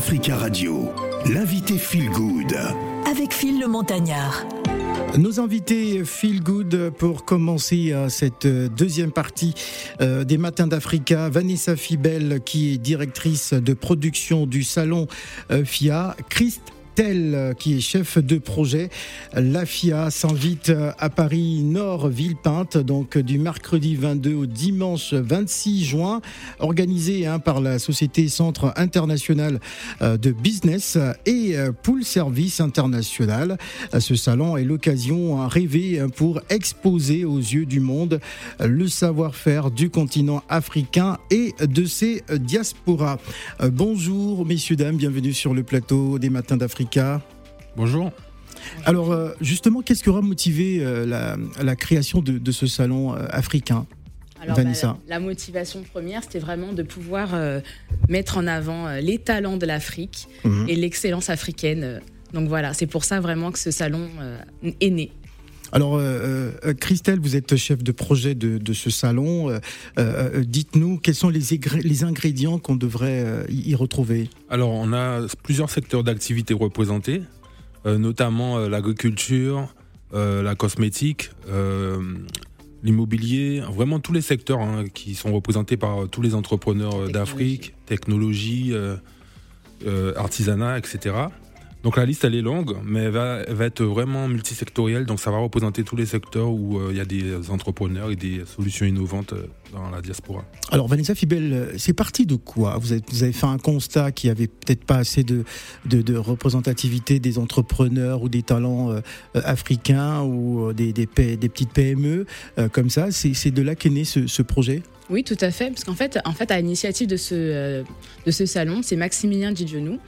Africa Radio, l'invité Feel Good. Avec Phil le Montagnard. Nos invités Feel Good pour commencer euh, cette euh, deuxième partie euh, des Matins d'Africa. Vanessa Fibel, qui est directrice de production du salon FIA. Christ Tel, qui est chef de projet. La FIA s'invite à Paris Nord Villepinte, donc du mercredi 22 au dimanche 26 juin, organisé hein, par la société Centre International euh, de Business et euh, Pool Service International. Ce salon est l'occasion rêvée pour exposer aux yeux du monde le savoir-faire du continent africain et de ses diasporas. Euh, bonjour messieurs, dames, bienvenue sur le plateau des Matins d'Afrique. Bonjour. Alors euh, justement, qu'est-ce qui aura motivé euh, la, création de, ce salon euh, africain alors, Vanessa. Bah, la, motivation première, c'était vraiment de pouvoir mettre en avant les talents de l'Afrique mhm. et l'excellence africaine. Donc voilà, c'est pour ça vraiment que ce salon est né. Alors, Christelle, vous êtes chef de projet de, ce salon. Dites-nous quels sont les, les ingrédients qu'on devrait y retrouver? Alors, on a plusieurs secteurs d'activité représentés. Euh, notamment euh, l'agriculture, euh, la cosmétique, l'immobilier, vraiment tous les secteurs hein, qui sont représentés par tous les entrepreneurs d'Afrique, technologie, artisanat, etc. Donc la liste elle est longue, mais elle va, être vraiment multisectorielle, donc ça va représenter tous les secteurs où euh, il y a des entrepreneurs et des solutions innovantes euh, dans la diaspora. Alors Vanessa Fibel, euh, c'est parti de quoi? Vous avez, vous avez, fait un constat qu'il n'y avait peut-être pas assez de, de, représentativité des entrepreneurs ou des talents africains ou des, des, des, petites PME comme ça. C'est de là qu'est né ce, ce projet? Oui, tout à fait, parce qu'en fait, en fait, à l'initiative de ce, de ce salon, c'est Maximilien Didionou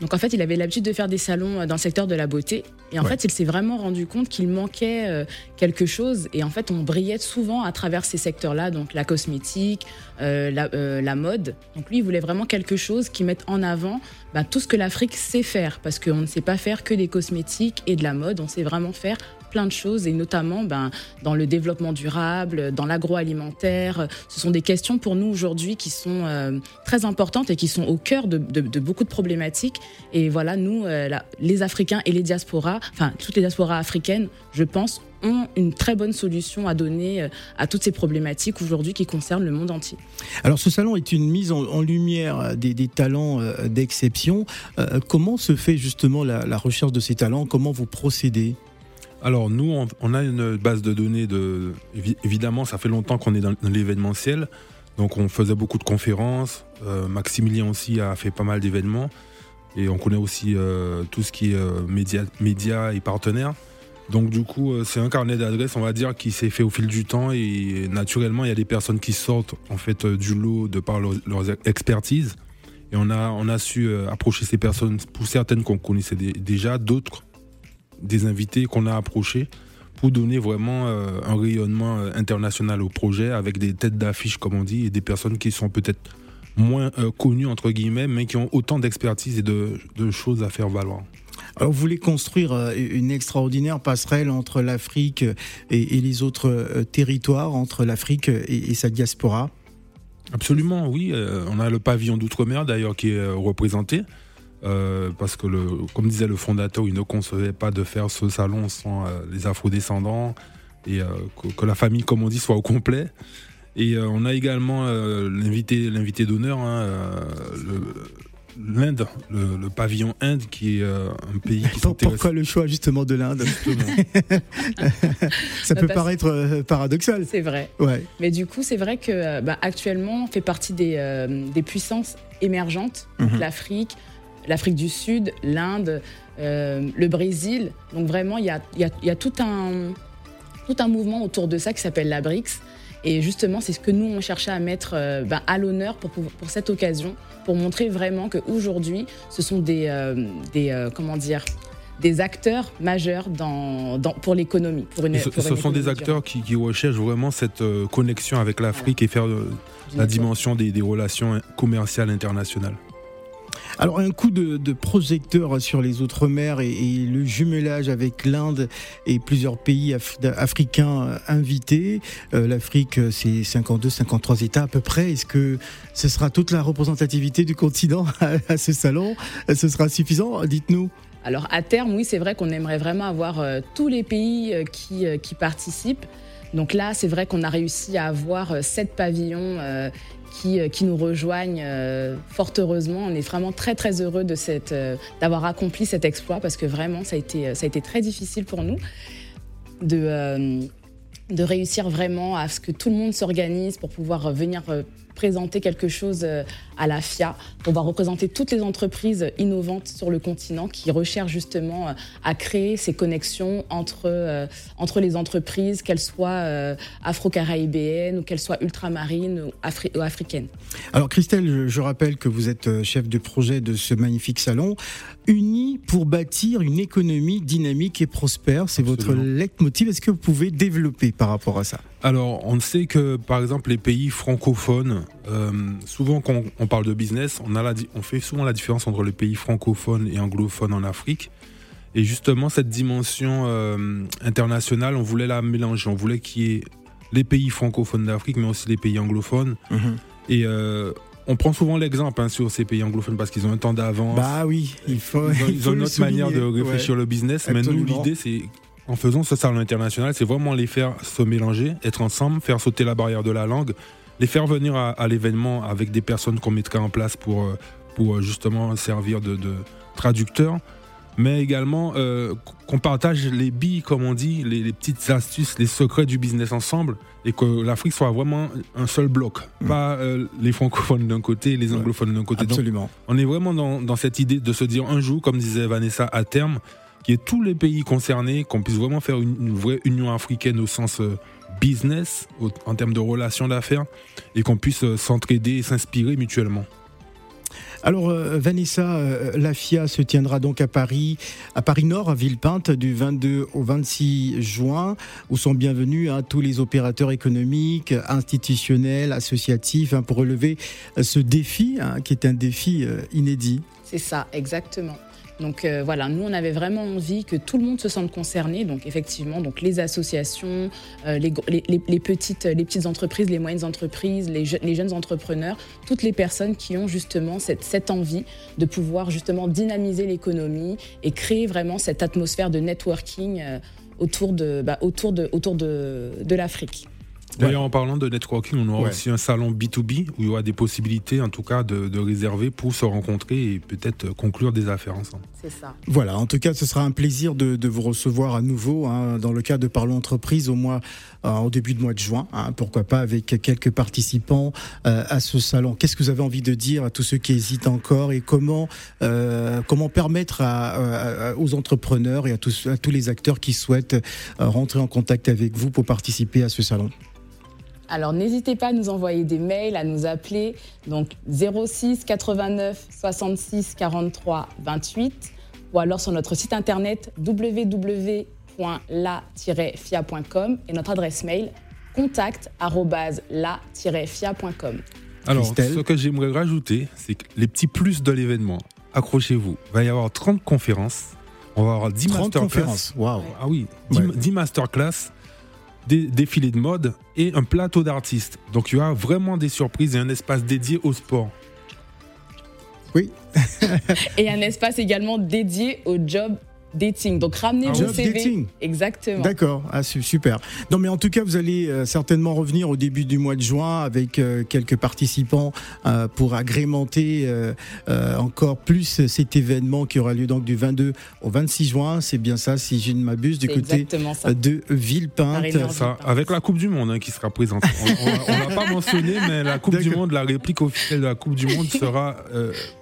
donc en fait, il avait l'habitude de faire des salons euh, dans le secteur de la beauté. Et en fait, il s'est vraiment rendu compte qu'il manquait euh, quelque chose. Et en fait, on brillait souvent à travers ces secteurs-là, donc la cosmétique, euh, la, mode. Donc lui, il voulait vraiment quelque chose qui mette en avant bah, tout ce que l'Afrique sait faire. Parce qu'on ne sait pas faire que des cosmétiques et de la mode. On sait vraiment faire plein de choses et notamment ben, dans le développement durable, dans l'agroalimentaire. Ce sont des questions pour nous aujourd'hui qui sont euh, très importantes et qui sont au cœur de, beaucoup de problématiques. Et voilà, nous, euh, les Africains et les diasporas, enfin toutes les diasporas africaines, je pense, ont une très bonne solution à donner euh, à toutes ces problématiques aujourd'hui qui concernent le monde entier. Alors ce salon est une mise en, lumière des, talents d'exception. comment se fait justement la recherche de ces talents? Comment vous procédez? Alors nous, on, a une base de données de... Évidemment, ça fait longtemps qu'on est dans, l'événementiel. Donc on faisait beaucoup de conférences. Euh, Maximilien aussi a fait pas mal d'événements. Et on connaît aussi euh, tout ce qui est euh, médias et partenaires. Donc du coup, c'est un carnet d'adresses, on va dire, qui s'est fait au fil du temps. Et naturellement, il y a des personnes qui sortent en fait du lot de par leur, expertise. Et on a, on a su approcher ces personnes, pour certaines qu'on connaissait déjà, d'autres des invités qu'on a approchés pour donner vraiment euh, un rayonnement euh, international au projet avec des têtes d'affiche, comme on dit, et des personnes qui sont peut-être moins euh, connues, entre guillemets, mais qui ont autant d'expertise et de, choses à faire valoir. Alors, vous voulez construire une extraordinaire passerelle entre l'Afrique et, les autres territoires, entre l'Afrique et, sa diaspora? Absolument, oui. on a le pavillon d'outre-mer d'ailleurs qui est représenté. Euh, parce que, le, comme disait le fondateur, il ne concevait pas de faire ce salon sans euh, les afro-descendants et euh, que, la famille, comme on dit, soit au complet. Et on a également l'invité, l'invité d'honneur, hein, l'Inde, le, pavillon Inde, qui est un pays qui Pourquoi le choix justement de l'Inde? Ça peut paraître paradoxal. C'est vrai. Ouais. Mais du coup, c'est vrai que bah, actuellement, on fait partie des, des puissances émergentes, mhm. l'Afrique, l'Afrique du Sud, l'Inde, euh, le Brésil. Donc vraiment, il y a, tout, un, tout un mouvement autour de ça qui s'appelle la BRICS. Et justement, c'est ce que nous, on cherchait à mettre euh, ben, à l'honneur pour, pour, cette occasion, pour montrer vraiment qu'aujourd'hui, ce sont des, euh, des comment dire, des acteurs majeurs dans, pour l'économie. Ce, ce sont des acteurs qui, recherchent vraiment cette connexion avec l'Afrique et faire la dimension des, des relations commerciales internationales. Alors un coup de, projecteur sur les Outre-mer et, le jumelage avec l'Inde et plusieurs pays africains invités. Euh, L'Afrique, c'est 52, 53 États à peu près. Est-ce que ce sera toute la représentativité du continent à, ce salon? Ce sera suffisant? Dites-nous. Alors à terme, oui, c'est vrai qu'on aimerait vraiment avoir euh, tous les pays euh, qui participent. Donc là, c'est vrai qu'on a réussi à avoir sept pavillons euh, qui, nous rejoignent euh, fort heureusement. On est vraiment très très heureux euh, d'avoir accompli cet exploit parce que vraiment ça a été, très difficile pour nous de réussir vraiment à ce que tout le monde s'organise pour pouvoir venir présenter quelque chose euh, à la FIA. On va représenter toutes les entreprises innovantes sur le continent qui recherchent justement euh, à créer ces connexions entre, euh, entre les entreprises, qu'elles soient afro-caribéennes ou qu'elles soient ultramarines ou, africaines. Alors Christelle, je, rappelle que vous êtes chef de projet de ce magnifique salon, unis pour bâtir une économie dynamique et prospère. C'est votre leitmotiv. Est-ce que vous pouvez développer par rapport à ça? Alors, on sait que, par exemple, les pays francophones, euh, souvent quand on parle de business, on, a la, on fait souvent la différence entre les pays francophones et anglophones en Afrique. Et justement, cette dimension euh, internationale, on voulait la mélanger. On voulait qu'il y ait les pays francophones d'Afrique, mais aussi les pays anglophones. Mhm. Et euh, on prend souvent l'exemple hein, sur ces pays anglophones parce qu'ils ont un temps d'avance. Bah oui, il faut. Ils ont, une autre manière de réfléchir le business. Mais nous, l'idée, c'est en faisant ce salon international, c'est vraiment les faire se mélanger, être ensemble, faire sauter la barrière de la langue, les faire venir à, l'événement avec des personnes qu'on mettra en place pour, euh, pour euh, justement servir de, traducteurs, mais également euh, qu'on partage les billes, comme on dit, les, petites astuces, les secrets du business ensemble, et que l'Afrique soit vraiment un seul bloc, mm. pas les francophones d'un côté, les anglophones d'un côté. Absolument. on est vraiment dans, dans cette idée de se dire un jour, comme disait Vanessa, à terme, qu'il y ait tous les pays concernés, qu'on puisse vraiment faire une, vraie Union africaine au sens euh, business, en termes de relations d'affaires, et qu'on puisse euh, s'entraider et s'inspirer mutuellement. Alors euh, Vanessa, la FIA se tiendra donc à Paris, à Paris Nord, à Villepinte, du 22 au 26 juin, où sont bienvenus hein, tous les opérateurs économiques, institutionnels, associatifs, hein, pour relever ce défi, hein, qui est un défi inédit. C'est ça, exactement. Donc euh, voilà, nous on avait vraiment envie que tout le monde se sente concerné. Donc effectivement, donc les associations, euh, les, petites, entreprises, les moyennes entreprises, les, jeunes entrepreneurs, toutes les personnes qui ont justement cette, envie de pouvoir justement dynamiser l'économie et créer vraiment cette atmosphère de networking euh, autour de, bah, l'Afrique. D'ailleurs, en parlant de networking, on aura aussi un salon B2B où il y aura des possibilités, en tout cas, de, réserver pour se rencontrer et peut-être conclure des affaires ensemble. C'est ça. Voilà, en tout cas, ce sera un plaisir de, vous recevoir à nouveau hein, dans le cadre de Parlons Entreprise au mois, euh, au début du mois de juin. Hein, pourquoi pas avec quelques participants euh, à ce salon. Qu'est-ce que vous avez envie de dire à tous ceux qui hésitent encore et comment euh, comment permettre aux entrepreneurs et à tous, à tous les acteurs qui souhaitent rentrer en contact avec vous pour participer à ce salon? Alors n'hésitez pas à nous envoyer des mails, à nous appeler. Donc 06 89 66 43 28 ou alors sur notre site internet www.la-fia.com et notre adresse mail contact@la-fia.com. Alors, ce que j'aimerais rajouter, c'est que les petits plus de l'événement, accrochez-vous, il va y avoir 30 conférences, on va avoir 10 masterclass. Wow. Ah oui, 10 masterclass des défilés de mode et un plateau d'artistes. Donc il y aura vraiment des surprises et un espace dédié au sport. Oui. et un espace également dédié au job dating. Donc ramenez ah vos CV. Dating. Exactement. D'accord, ah, super. Non mais en tout cas, vous allez euh, certainement revenir au début du mois de juin avec euh, quelques participants euh, pour agrémenter encore plus cet événement qui aura lieu donc du 22 au 26 juin. C'est bien ça, si je ne m'abuse, du côté de Villepinte. Ça, avec la Coupe du Monde hein, qui sera présente. on ne l'a pas mentionné, mais la Coupe du Monde, la réplique officielle de la Coupe du Monde sera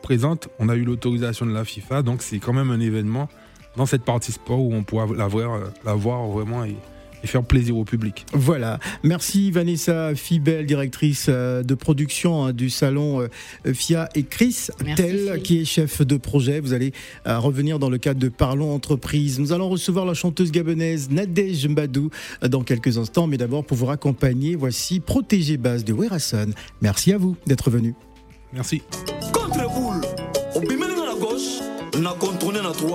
présente. On a eu l'autorisation de la FIFA, donc c'est quand même un événement dans cette partie sport où on pourra la voir, euh, la voir vraiment et, faire plaisir au public. Voilà. Merci Vanessa Fibel, directrice euh, de production hein, du salon euh, FIA et Chris Tell, qui est chef de projet. Vous allez revenir dans le cadre de Parlons Entreprise. Nous allons recevoir la chanteuse gabonaise Nadège Mbadou dans quelques instants, mais d'abord pour vous raccompagner, voici Protégé Base de Werason. Merci à vous d'être venu. Merci. Contre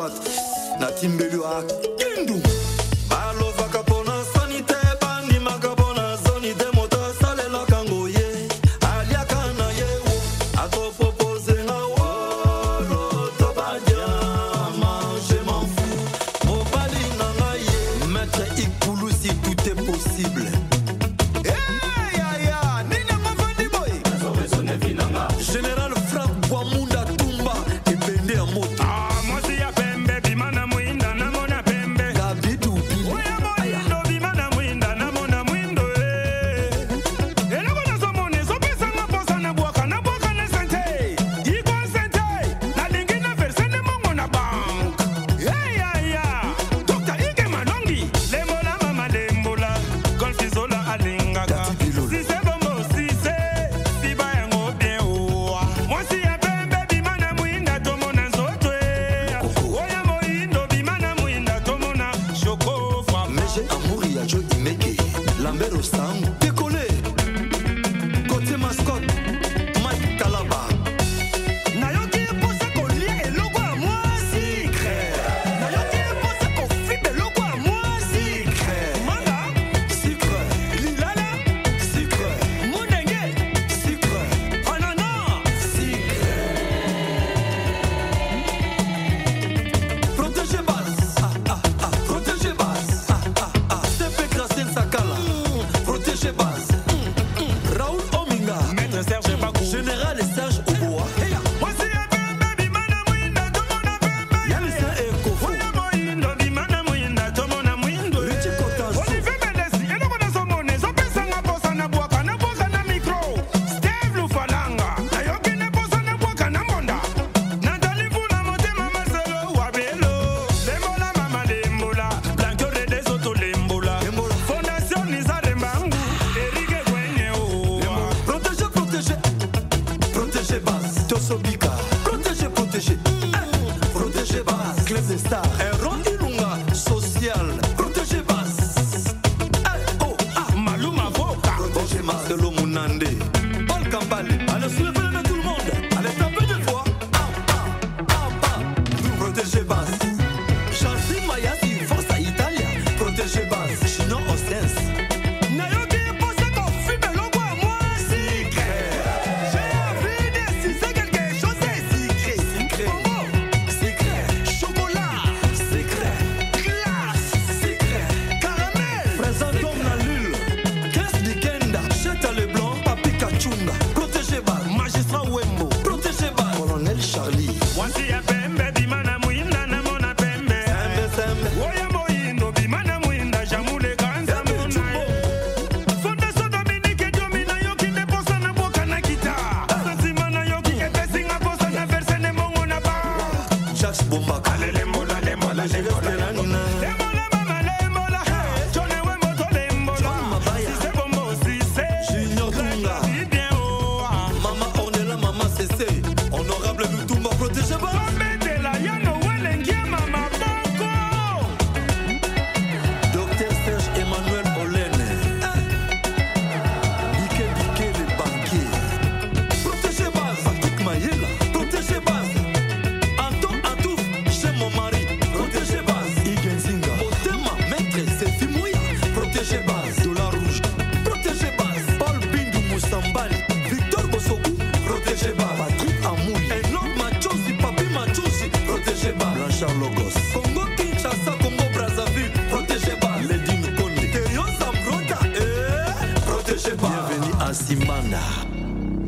a na timbelwak. Ah, Dindou! erução. Ficou